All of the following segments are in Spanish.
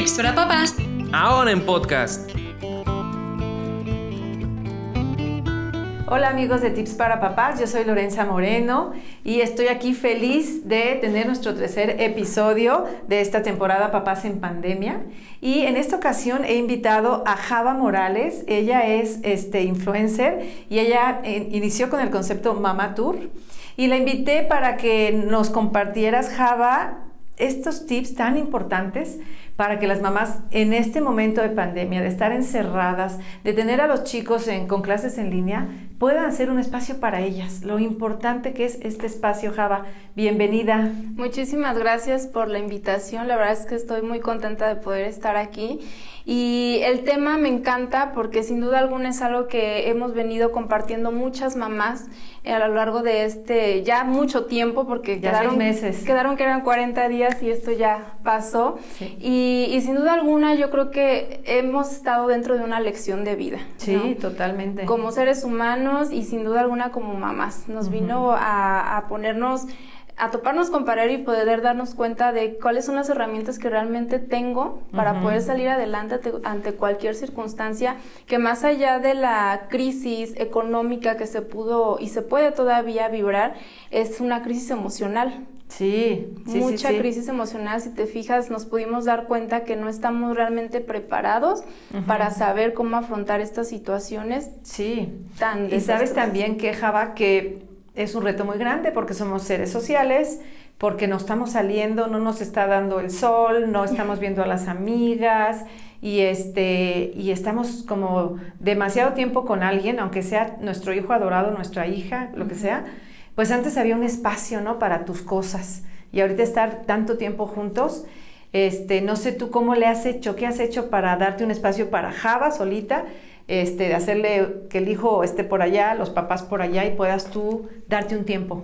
Tips para papás. Ahora en podcast. Hola amigos de Tips para Papás, yo soy Lorenza Moreno y estoy aquí feliz de tener nuestro tercer episodio de esta temporada Papás en Pandemia. Y en esta ocasión he invitado a Java Morales, ella es este, influencer y ella eh, inició con el concepto Mama Tour. Y la invité para que nos compartieras, Java, estos tips tan importantes para que las mamás en este momento de pandemia, de estar encerradas, de tener a los chicos con clases en línea, puedan hacer un espacio para ellas. Lo importante que es este espacio, Java. Bienvenida. Muchísimas gracias por la invitación. La verdad es que estoy muy contenta de poder estar aquí. Y el tema me encanta porque sin duda alguna es algo que hemos venido compartiendo muchas mamás a lo largo de este ya mucho tiempo porque ya quedaron meses. Quedaron que eran 40 días y esto ya pasó. Y, y, sin duda alguna yo creo que hemos estado dentro de una lección de vida. Sí, totalmente. Como seres humanos y sin duda alguna como mamás. Nos vino a, a ponernos a toparnos con pared y poder darnos cuenta de cuáles son las herramientas que realmente tengo para poder salir adelante ante cualquier circunstancia que más allá de la crisis económica que se pudo y se puede todavía vibrar, es una crisis emocional. Sí, sí mucha crisis emocional. Si te fijas, nos pudimos dar cuenta que no estamos realmente preparados para saber cómo afrontar estas situaciones. Sí. Tan y sabes también que Java que es un reto muy grande porque somos seres sociales, porque no estamos saliendo, no nos está dando el sol, no estamos viendo a las amigas y este y estamos como demasiado tiempo con alguien, aunque sea nuestro hijo adorado, nuestra hija, lo que sea. Pues antes había un espacio, ¿no? Para tus cosas. Y ahorita estar tanto tiempo juntos, este, no sé tú cómo le has hecho, qué has hecho para darte un espacio para Java solita este, hacerle que el hijo esté por allá, los papás por allá y puedas tú darte un tiempo?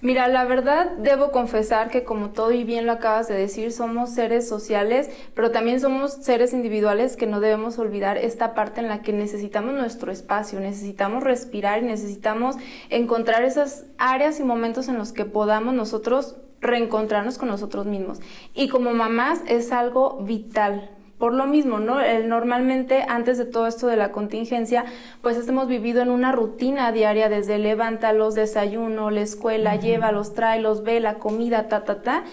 Mira, la verdad debo confesar que como todo y bien lo acabas de decir, somos seres sociales, pero también somos seres individuales que no debemos olvidar esta parte en la que necesitamos nuestro espacio, necesitamos respirar y necesitamos encontrar esas áreas y momentos en los que podamos nosotros reencontrarnos con nosotros mismos. Y como mamás es algo vital, por lo mismo, ¿no? normalmente antes de todo esto de la contingencia, pues hemos vivido en una rutina diaria desde levántalos, desayuno, la escuela, llévalos, tráelos, ve la comida, ta, ta, ta.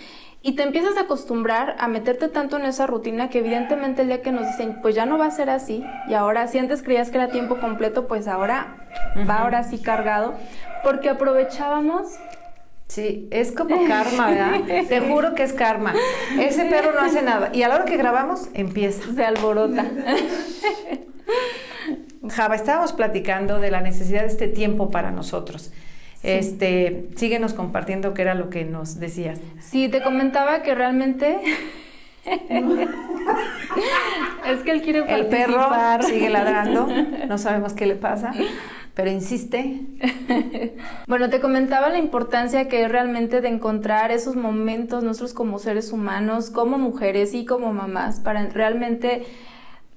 Y te empiezas a acostumbrar a meterte tanto en esa rutina que evidentemente el día que nos dicen, pues ya no va a ser así, y ahora si antes creías que era tiempo completo, pues ahora va ahora sí cargado, porque aprovechábamos Sí, es como karma, ¿verdad? Te juro que es karma. Ese perro no hace nada. Y a la hora que grabamos, empieza. Se alborota. Java, estábamos platicando de la necesidad de este tiempo para nosotros. Este, síguenos compartiendo qué era lo que nos decías. Sí, te comentaba que realmente es que él quiere participar. El perro sigue ladrando, no sabemos qué le pasa pero insiste. bueno, te comentaba la importancia que es realmente de encontrar esos momentos nosotros como seres humanos, como mujeres y como mamás, para realmente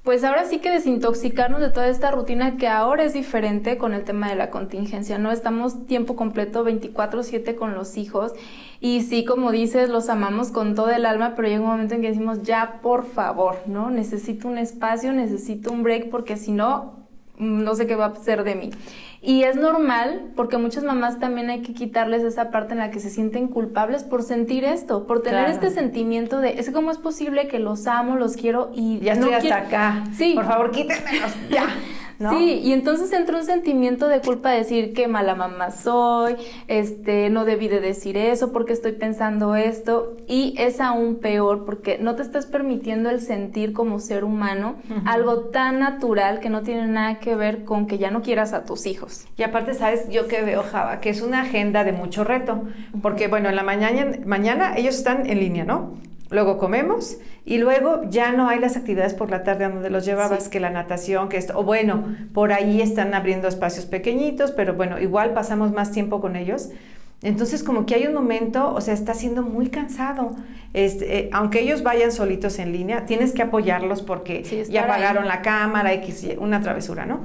pues ahora sí que desintoxicarnos de toda esta rutina que ahora es diferente con el tema de la contingencia, ¿no? Estamos tiempo completo 24/7 con los hijos y sí, como dices, los amamos con todo el alma, pero llega un momento en que decimos, ya, por favor, ¿no? Necesito un espacio, necesito un break porque si no, no sé qué va a ser de mí. Y es normal porque muchas mamás también hay que quitarles esa parte en la que se sienten culpables por sentir esto, por tener este sentimiento de, es como es posible que los amo, los quiero y ya estoy hasta acá. Sí. Por favor, quítenmelos ya. Sí, y entonces entra un sentimiento de culpa de decir qué mala mamá soy, este, no debí de decir eso porque estoy pensando esto y es aún peor porque no te estás permitiendo el sentir como ser humano algo tan natural que no tiene nada que ver con que ya no quieras a tus hijos. Y aparte, sabes, yo que veo Java, que es una agenda de mucho reto, porque bueno, en la mañana, mañana ellos están en línea, ¿no? Luego comemos y luego ya no hay las actividades por la tarde donde los llevabas, que la natación, que esto, o bueno, por ahí están abriendo espacios pequeñitos, pero bueno, igual pasamos más tiempo con ellos. Entonces, como que hay un momento, o sea, está siendo muy cansado. Este, eh, aunque ellos vayan solitos en línea, tienes que apoyarlos porque ya pagaron la cámara, X, una travesura, ¿no?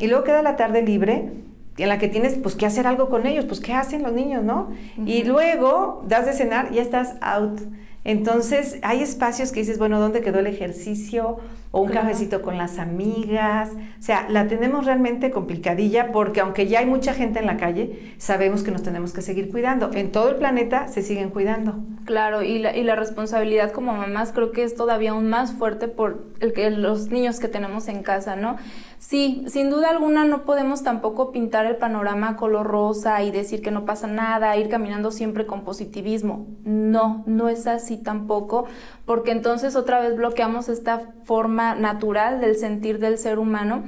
Y luego queda la tarde libre en la que tienes pues que hacer algo con ellos, pues qué hacen los niños, ¿no? Y luego das de cenar y ya estás out Entonces, hay espacios que dices, bueno, ¿dónde quedó el ejercicio? O un cafecito con las amigas. O sea, la tenemos realmente complicadilla porque aunque ya hay mucha gente en la calle, sabemos que nos tenemos que seguir cuidando. En todo el planeta se siguen cuidando. Claro, y la, y la responsabilidad como mamás creo que es todavía aún más fuerte por el que los niños que tenemos en casa, ¿no? Sí, sin duda alguna no podemos tampoco pintar el panorama color rosa y decir que no pasa nada, ir caminando siempre con positivismo. No, no es así tampoco, porque entonces otra vez bloqueamos esta forma natural del sentir del ser humano.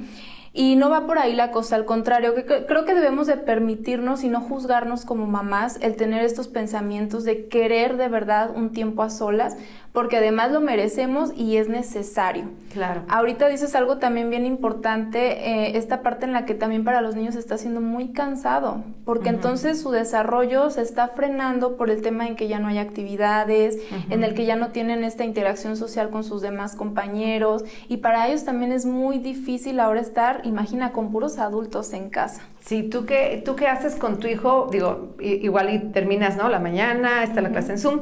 Y no va por ahí la cosa, al contrario, que creo que debemos de permitirnos y no juzgarnos como mamás el tener estos pensamientos de querer de verdad un tiempo a solas, porque además lo merecemos y es necesario. Claro. Ahorita dices algo también bien importante, eh, esta parte en la que también para los niños está siendo muy cansado, porque entonces su desarrollo se está frenando por el tema en que ya no hay actividades, en el que ya no tienen esta interacción social con sus demás compañeros, y para ellos también es muy difícil ahora estar imagina, con puros adultos en casa. Sí, ¿tú qué, tú qué haces con tu hijo? Digo, igual y terminas, ¿no? La mañana, está la clase en Zoom.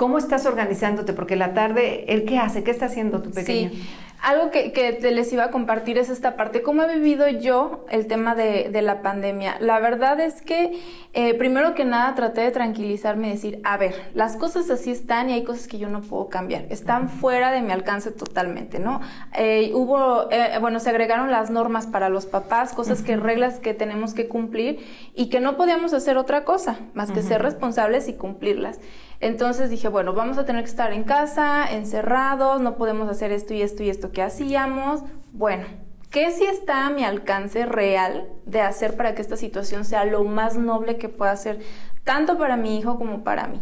¿Cómo estás organizándote? Porque la tarde, ¿él qué hace? ¿Qué está haciendo tu pequeño? Sí. Algo que, que, te les iba a compartir es esta parte, cómo he vivido yo el tema de, de la pandemia. La verdad es que, eh, primero que nada, traté de tranquilizarme y decir, a ver, las cosas así están y hay cosas que yo no puedo cambiar, están fuera de mi alcance totalmente, ¿no? Eh, hubo, eh, bueno, se agregaron las normas para los papás, cosas que, reglas que tenemos que cumplir y que no podíamos hacer otra cosa más que ser responsables y cumplirlas. Entonces dije, bueno, vamos a tener que estar en casa, encerrados, no podemos hacer esto y esto y esto que hacíamos. Bueno, ¿qué sí está a mi alcance real de hacer para que esta situación sea lo más noble que pueda ser, tanto para mi hijo como para mí?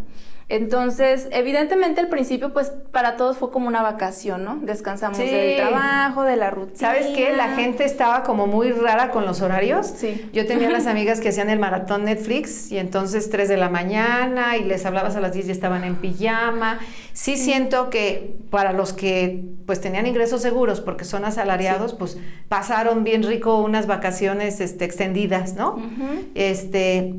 Entonces, evidentemente al principio, pues para todos fue como una vacación, ¿no? Descansamos del trabajo, de la rutina. ¿Sabes qué? La gente estaba como muy rara con los horarios. Sí. Yo tenía unas amigas que hacían el maratón Netflix y entonces 3 de la mañana y les hablabas a las 10 y estaban en pijama. Sí, siento que para los que pues tenían ingresos seguros porque son asalariados, pues pasaron bien rico unas vacaciones este, extendidas, ¿no? Este,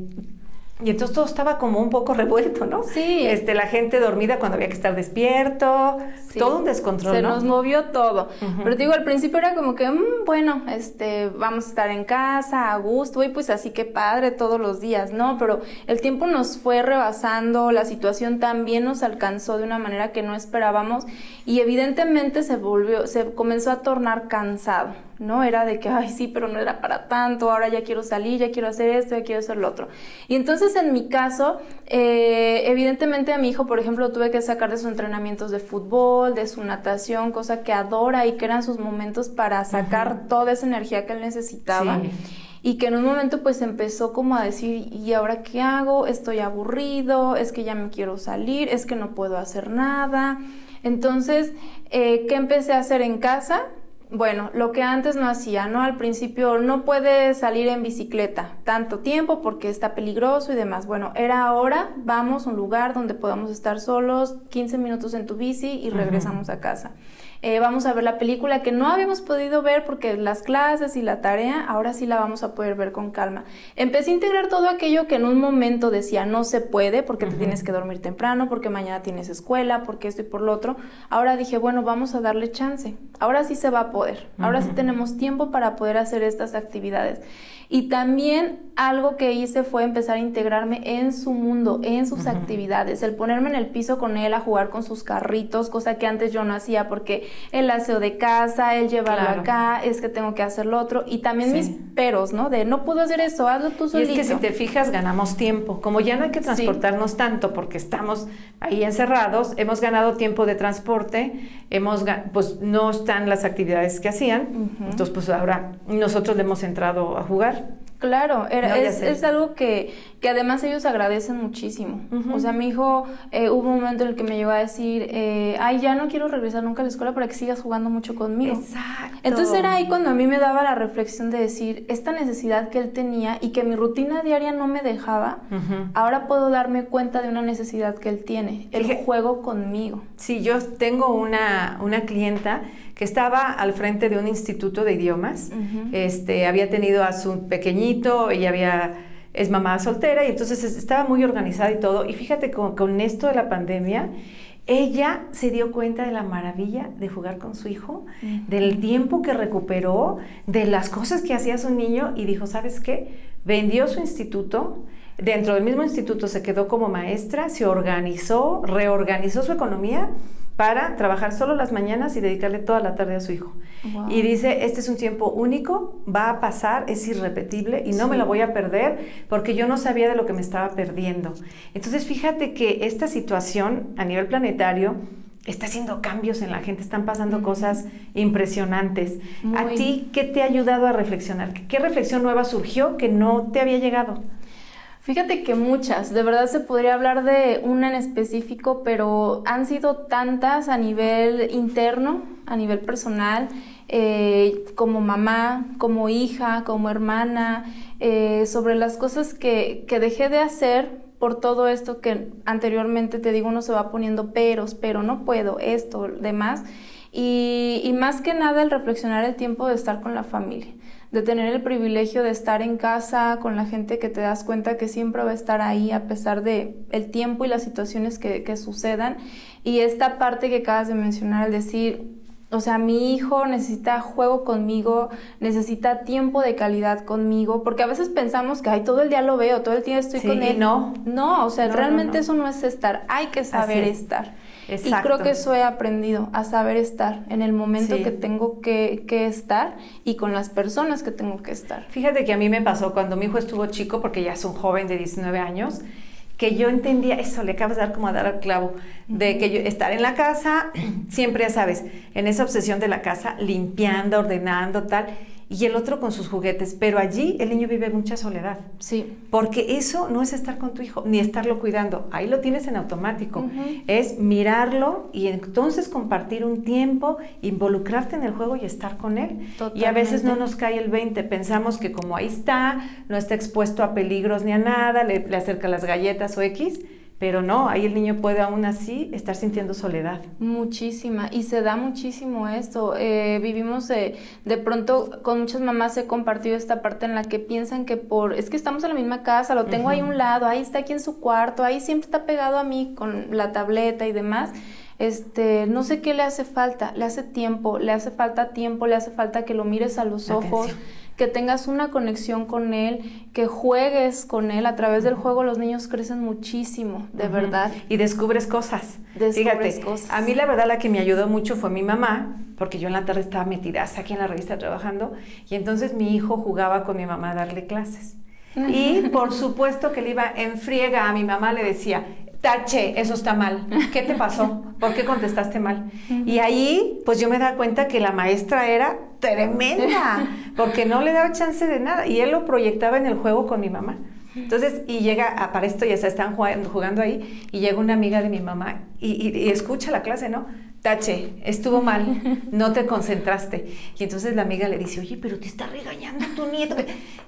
y entonces todo estaba como un poco revuelto, ¿no? Sí. Este, la gente dormida cuando había que estar despierto, todo un descontrol, Se ¿no? nos movió todo. Pero digo, al principio era como que, mm, bueno, este, vamos a estar en casa, a gusto, y pues así que padre todos los días, ¿no? Pero el tiempo nos fue rebasando, la situación también nos alcanzó de una manera que no esperábamos, y evidentemente se volvió, se comenzó a tornar cansado. ¿No? Era de que, ay, sí, pero no era para tanto, ahora ya quiero salir, ya quiero hacer esto, ya quiero hacer lo otro. Y entonces en mi caso, eh, evidentemente a mi hijo, por ejemplo, tuve que sacar de sus entrenamientos de fútbol, de su natación, cosa que adora y que eran sus momentos para sacar toda esa energía que él necesitaba. Sí. Y que en un momento pues empezó como a decir, ¿y ahora qué hago? Estoy aburrido, es que ya me quiero salir, es que no puedo hacer nada. Entonces, eh, ¿qué empecé a hacer en casa? Bueno, lo que antes no hacía, ¿no? Al principio no puede salir en bicicleta tanto tiempo porque está peligroso y demás. Bueno, era ahora, vamos a un lugar donde podamos estar solos, 15 minutos en tu bici y regresamos a casa. Eh, vamos a ver la película que no habíamos podido ver porque las clases y la tarea, ahora sí la vamos a poder ver con calma. Empecé a integrar todo aquello que en un momento decía no se puede porque te tienes que dormir temprano, porque mañana tienes escuela, porque esto y por lo otro. Ahora dije, bueno, vamos a darle chance. Ahora sí se va a poder. Ahora sí tenemos tiempo para poder hacer estas actividades. Y también algo que hice fue empezar a integrarme en su mundo, en sus actividades, el ponerme en el piso con él a jugar con sus carritos, cosa que antes yo no hacía porque el aseo de casa, el llevarlo Claro. acá, es que tengo que hacer lo otro y también Sí. mis peros, ¿no? De no puedo hacer eso, hazlo tú Y solito. es que si te fijas, ganamos tiempo. Como ya no hay que transportarnos tanto porque estamos ahí encerrados, hemos ganado tiempo de transporte, hemos pues no están las actividades que hacían, entonces pues ahora nosotros le hemos entrado a jugar. Claro, era- No, es, es algo que, que además ellos agradecen muchísimo. O sea, mi hijo eh, hubo un momento en el que me llegó a decir, eh, ay, ya no quiero regresar nunca a la escuela para que sigas jugando mucho conmigo. Exacto. Entonces era ahí cuando a mí me daba la reflexión de decir, esta necesidad que él tenía y que mi rutina diaria no me dejaba, ahora puedo darme cuenta de una necesidad que él tiene, el Fíjate- juego conmigo. Sí, yo tengo una, una clienta que estaba al frente de un instituto de idiomas. Ujú. este, había tenido a su pequeñito, ella había, es mamá soltera y entonces es- estaba muy organizada y todo. Y fíjate, con, con esto de la pandemia, ella se dio cuenta de la maravilla de jugar con su hijo, del tiempo que recuperó, de las cosas que hacía su niño y dijo, ¿sabes qué? Vendió su instituto, dentro del mismo instituto se quedó como maestra, se organizó, reorganizó su economía para trabajar solo las mañanas y dedicarle toda la tarde a su hijo. Y dice, este es un tiempo único, va a pasar, es irrepetible y no me lo voy a perder porque yo no sabía de lo que me estaba perdiendo. Entonces fíjate que esta situación a nivel planetario está haciendo cambios en la gente, están pasando cosas impresionantes. ¿A ti qué te ha ayudado a reflexionar? ¿Qué reflexión nueva surgió que no te había llegado? Fíjate que muchas, de verdad se podría hablar de una en específico, pero han sido tantas a nivel interno, a nivel personal, eh, como mamá, como hija, como hermana, eh, sobre las cosas que, que dejé de hacer por todo esto que anteriormente te digo, uno se va poniendo peros, pero no puedo, esto, demás. Y, y más que nada el reflexionar el tiempo de estar con la familia de tener el privilegio de estar en casa con la gente que te das cuenta que siempre va a estar ahí a pesar de el tiempo y las situaciones que, que sucedan. Y esta parte que acabas de mencionar, al decir, o sea, mi hijo necesita juego conmigo, necesita tiempo de calidad conmigo, porque a veces pensamos que, ay, todo el día lo veo, todo el día estoy con él. No. No, o sea, realmente eso no es estar, hay que saber estar. Y creo que eso he aprendido, a saber estar en el momento que tengo que, que, estar y con las personas que tengo que estar. Fíjate que a mí me pasó cuando mi hijo estuvo chico, porque ya es un joven de 19 años, que yo entendía eso, le acabas de dar como a dar al clavo, de que yo estar en la casa, siempre ya sabes, en esa obsesión de la casa, limpiando, ordenando, tal, y el otro con sus juguetes, pero allí el niño vive mucha soledad. Sí. Porque eso no es estar con tu hijo, ni estarlo cuidando, ahí lo tienes en automático. Es mirarlo y entonces compartir un tiempo, involucrarte en el juego y estar con él. Y a veces no nos cae el 20, pensamos que como ahí está, no está expuesto a peligros ni a nada, le, le acerca las galletas o X, pero no, ahí el niño puede aún así estar sintiendo soledad. Muchísima, y se da muchísimo esto. Eh, vivimos de, de pronto, con muchas mamás he compartido esta parte en la que piensan que por, es que estamos en la misma casa, lo tengo ahí a un lado, ahí está aquí en su cuarto, ahí siempre está pegado a mí con la tableta y demás. Este, no sé qué le hace falta, le hace tiempo, le hace falta tiempo, le hace falta que lo mires a los ojos que tengas una conexión con él, que juegues con él. A través del juego los niños crecen muchísimo, de verdad. Y descubres cosas. Descubres Fíjate, cosas. a mí la verdad la que me ayudó mucho fue mi mamá, porque yo en la tarde estaba metida aquí en la revista trabajando, y entonces mi hijo jugaba con mi mamá a darle clases. Y por supuesto que le iba en friega a mi mamá, le decía, tache, eso está mal. ¿Qué te pasó? ¿Por qué contestaste mal? Y ahí, pues yo me daba cuenta que la maestra era tremenda, porque no le daba chance de nada. Y él lo proyectaba en el juego con mi mamá. Entonces, y llega, para esto ya se están jugando, ahí, y llega una amiga de mi mamá y escucha la clase, ¿no? Tache, estuvo mal, no te concentraste. Y entonces la amiga le dice, oye, pero te está regañando tu nieto.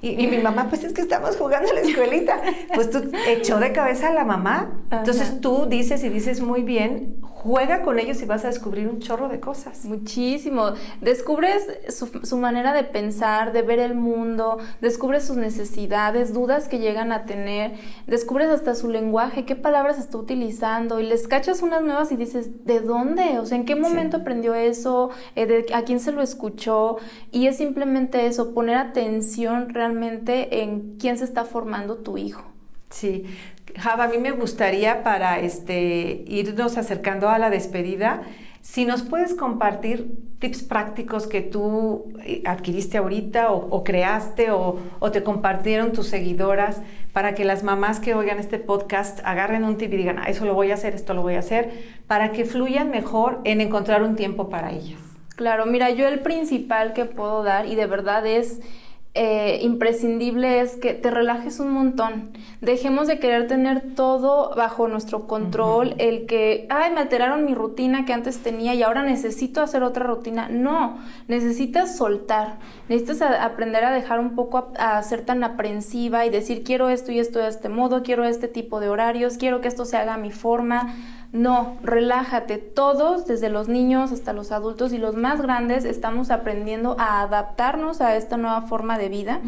Y, mi mamá, pues es que estamos jugando en la escuelita. Pues tú echó de cabeza a la mamá. Entonces tú dices y dices muy bien, juega con ellos y vas a descubrir un chorro de cosas. Muchísimo. Descubres su, su manera de pensar, de ver el mundo, descubres sus necesidades, dudas que llegan a tener, descubres hasta su lenguaje, qué palabras está utilizando y les cachas unas nuevas y dices, ¿de dónde? O sea, ¿en qué momento aprendió eso? Eh, ¿A quién se lo escuchó? Y es simplemente eso, poner atención realmente en quién se está formando tu hijo. Sí, Java, a mí me gustaría para este, irnos acercando a la despedida, si nos puedes compartir tips prácticos que tú eh, adquiriste ahorita o, creaste o, te compartieron tus seguidoras para que las mamás que oigan este podcast agarren un tip y digan, ah, eso lo voy a hacer, esto lo voy a hacer, para que fluyan mejor en encontrar un tiempo para ellas. Claro, mira, yo el principal que puedo dar y de verdad es eh, imprescindible es que te relajes un montón. Dejemos de querer tener todo bajo nuestro control, el que, ay, me alteraron mi rutina que antes tenía y ahora necesito hacer otra rutina. No, necesitas soltar, necesitas aprender a dejar un poco a, ser tan aprensiva y decir, quiero esto y esto de este modo, quiero este tipo de horarios, quiero que esto se haga a mi forma No, relájate. Todos, desde los niños hasta los adultos y los más grandes, estamos aprendiendo a adaptarnos a esta nueva forma de vida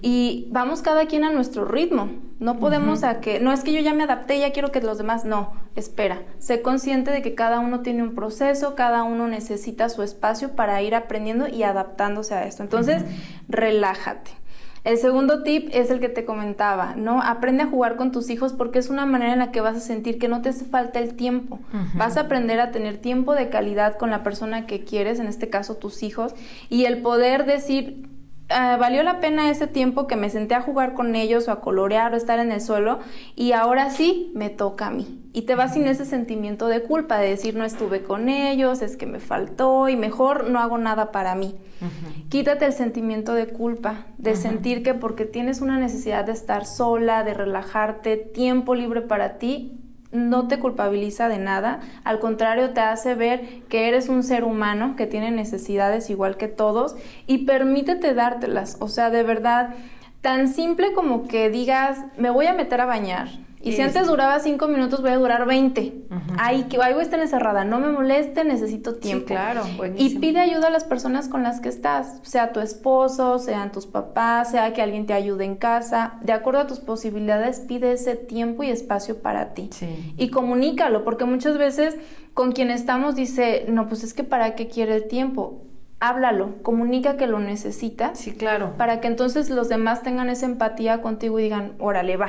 y vamos cada quien a nuestro ritmo. No podemos a que, no es que yo ya me adapté, ya quiero que los demás, no, espera, sé consciente de que cada uno tiene un proceso, cada uno necesita su espacio para ir aprendiendo y adaptándose a esto. Entonces, relájate. El segundo tip es el que te comentaba, ¿no? Aprende a jugar con tus hijos porque es una manera en la que vas a sentir que no te hace falta el tiempo. Vas a aprender a tener tiempo de calidad con la persona que quieres, en este caso tus hijos, y el poder decir, Ah, valió la pena ese tiempo que me senté a jugar con ellos o a colorear o estar en el suelo y ahora sí me toca a mí. Y te vas sin ese sentimiento de culpa, de decir no estuve con ellos, es que me faltó y mejor no hago nada para mí. Quítate el sentimiento de culpa, de sentir que porque tienes una necesidad de estar sola, de relajarte, tiempo libre para ti, no te culpabiliza de nada, al contrario te hace ver que eres un ser humano que tiene necesidades igual que todos y permítete dártelas, o sea, de verdad, tan simple como que digas, me voy a meter a bañar, y si antes duraba cinco minutos, voy a durar 20. Ahí que algo está encerrada, no me moleste, necesito tiempo. Sí, claro, buenísimo. Y pide ayuda a las personas con las que estás, sea tu esposo, sean tus papás, sea que alguien te ayude en casa. De acuerdo a tus posibilidades, pide ese tiempo y espacio para ti. Sí. Y comunícalo, porque muchas veces con quien estamos dice, no, pues es que para qué quiere el tiempo háblalo, comunica que lo necesitas. Sí, claro. Para que entonces los demás tengan esa empatía contigo y digan, órale, va,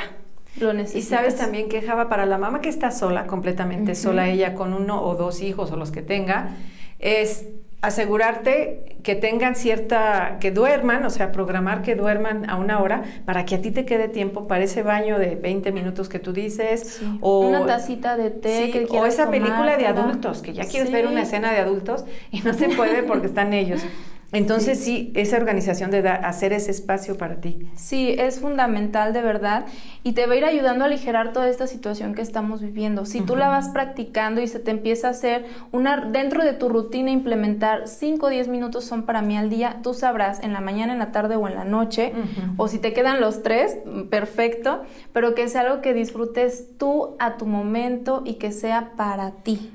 y sabes también que Java, para la mamá que está sola, completamente sola, ella con uno o dos hijos o los que tenga, es asegurarte que tengan cierta, que duerman, o sea, programar que duerman a una hora para que a ti te quede tiempo para ese baño de 20 minutos que tú dices. O una tacita de té. que o esa película de adultos, que ya quieres ver una escena de adultos y no se puede porque están ellos. Entonces sí. esa organización de hacer ese espacio para ti. Sí, es fundamental de verdad y te va a ir ayudando a aligerar toda esta situación que estamos viviendo. Si tú la vas practicando y se te empieza a hacer una dentro de tu rutina implementar 5 o 10 minutos son para mí al día, tú sabrás en la mañana, en la tarde o en la noche o si te quedan los tres, perfecto, pero que sea algo que disfrutes tú a tu momento y que sea para ti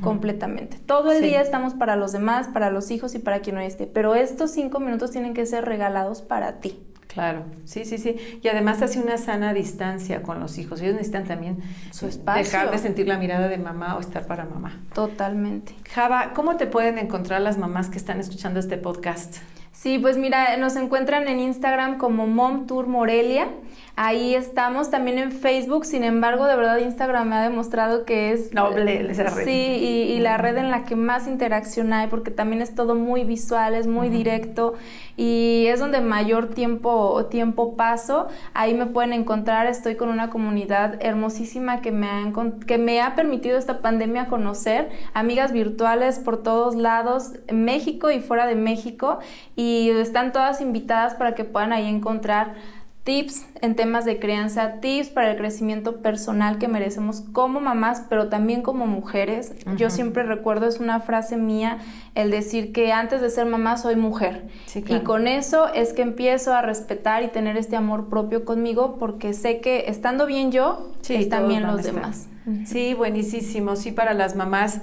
completamente. Todo el día estamos para los demás, para los hijos y para quien no esté, pero estos cinco minutos tienen que ser regalados para ti. Claro, sí, sí, sí. Y además hace una sana distancia con los hijos. Ellos necesitan también su espacio. Dejar de sentir la mirada de mamá o estar para mamá. Totalmente. Java, ¿cómo te pueden encontrar las mamás que están escuchando este podcast? Sí, pues mira, nos encuentran en Instagram como Mom Tour Morelia. Ahí estamos también en Facebook, sin embargo, de verdad Instagram me ha demostrado que es noble esa red. Sí, y, la red en la que más interacción hay, porque también es todo muy visual, es muy directo y es donde mayor tiempo, tiempo paso. Ahí me pueden encontrar, estoy con una comunidad hermosísima que me, ha, que me ha permitido esta pandemia conocer, amigas virtuales por todos lados, en México y fuera de México, y están todas invitadas para que puedan ahí encontrar tips en temas de crianza, tips para el crecimiento personal que merecemos como mamás, pero también como mujeres. Yo siempre recuerdo, es una frase mía, el decir que antes de ser mamá soy mujer. Y con eso es que empiezo a respetar y tener este amor propio conmigo porque sé que estando bien yo, están bien los demás. Sí, buenísimo. Sí, para las mamás,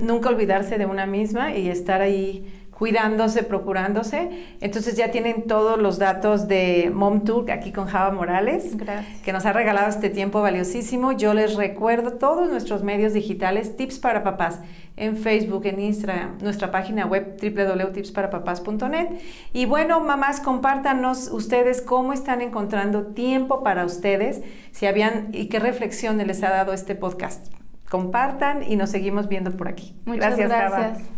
nunca olvidarse de una misma y estar ahí cuidándose, procurándose. Entonces ya tienen todos los datos de Mom Tour aquí con Java Morales, que nos ha regalado este tiempo valiosísimo. Yo les recuerdo todos nuestros medios digitales, Tips para Papás, en Facebook, en Instagram, nuestra página web www.tipsparapapás.net. Y bueno, mamás, compártanos ustedes cómo están encontrando tiempo para ustedes, si habían y qué reflexiones les ha dado este podcast. Compartan y nos seguimos viendo por aquí. Muchas gracias. gracias.